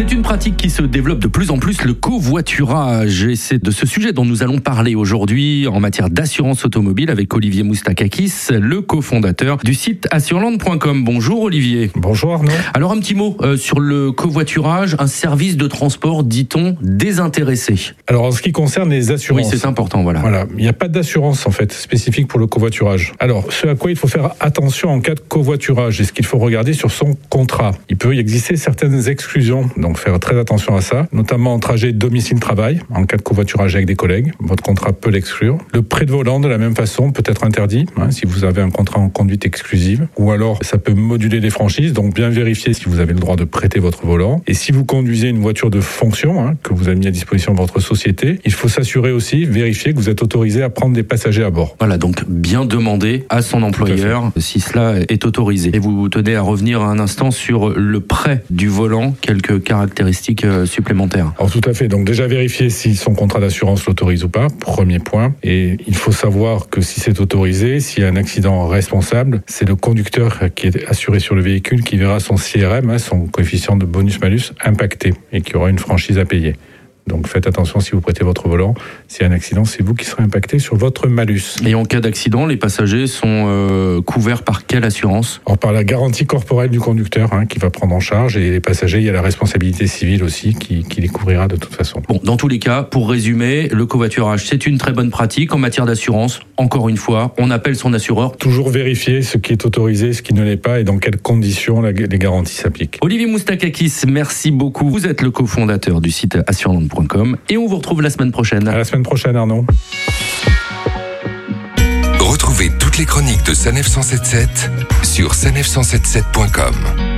C'est une pratique qui se développe de plus en plus, le covoiturage. Et c'est de ce sujet dont nous allons parler aujourd'hui en matière d'assurance automobile avec Olivier Moustakakis, le cofondateur du site assureland.com. Bonjour Olivier. Bonjour Arnaud. Alors un petit mot euh, sur le covoiturage, un service de transport, dit-on, désintéressé. Alors en ce qui concerne les assurances. Oui, c'est important, voilà. Voilà, il n'y a pas d'assurance en fait spécifique pour le covoiturage. Alors ce à quoi il faut faire attention en cas de covoiturage et ce qu'il faut regarder sur son contrat? Il peut y exister certaines exclusions donc faire très attention à ça, notamment en trajet domicile-travail, en cas de covoiturage avec des collègues. Votre contrat peut l'exclure. Le prêt de volant, de la même façon, peut être interdit hein, si vous avez un contrat en conduite exclusive. Ou alors, ça peut moduler les franchises, donc bien vérifier si vous avez le droit de prêter votre volant. Et si vous conduisez une voiture de fonction hein, que vous avez mis à disposition de votre société, il faut s'assurer aussi, vérifier que vous êtes autorisé à prendre des passagers à bord. Voilà, donc bien demander à son employeur si cela est autorisé. Et vous tenez à revenir un instant sur le prêt du volant, quelques caractéristiques euh, supplémentaires. Alors tout à fait. Donc déjà vérifier si son contrat d'assurance l'autorise ou pas, premier point. Et il faut savoir que si c'est autorisé, s'il y a un accident responsable, c'est le conducteur qui est assuré sur le véhicule qui verra son CRM, hein, son coefficient de bonus-malus, impacté et qui aura une franchise à payer. Donc faites attention si vous prêtez votre volant. S'il y a un accident, c'est vous qui serez impacté sur votre malus. Et en cas d'accident, les passagers sont euh, couverts par quelle assurance? Or, Par la garantie corporelle du conducteur hein, qui va prendre en charge. Et les passagers, il y a la responsabilité civile aussi qui, qui les couvrira de toute façon. Bon, dans tous les cas, pour résumer, le covoiturage, c'est une très bonne pratique en matière d'assurance. Encore une fois, on appelle son assureur. Toujours vérifier ce qui est autorisé, ce qui ne l'est pas et dans quelles conditions les garanties s'appliquent. Olivier Moustakakis, merci beaucoup. Vous êtes le cofondateur du site et on vous retrouve la semaine prochaine. À la semaine prochaine, Arnaud. Retrouvez toutes les chroniques de Sanef 177 sur sanef177.com.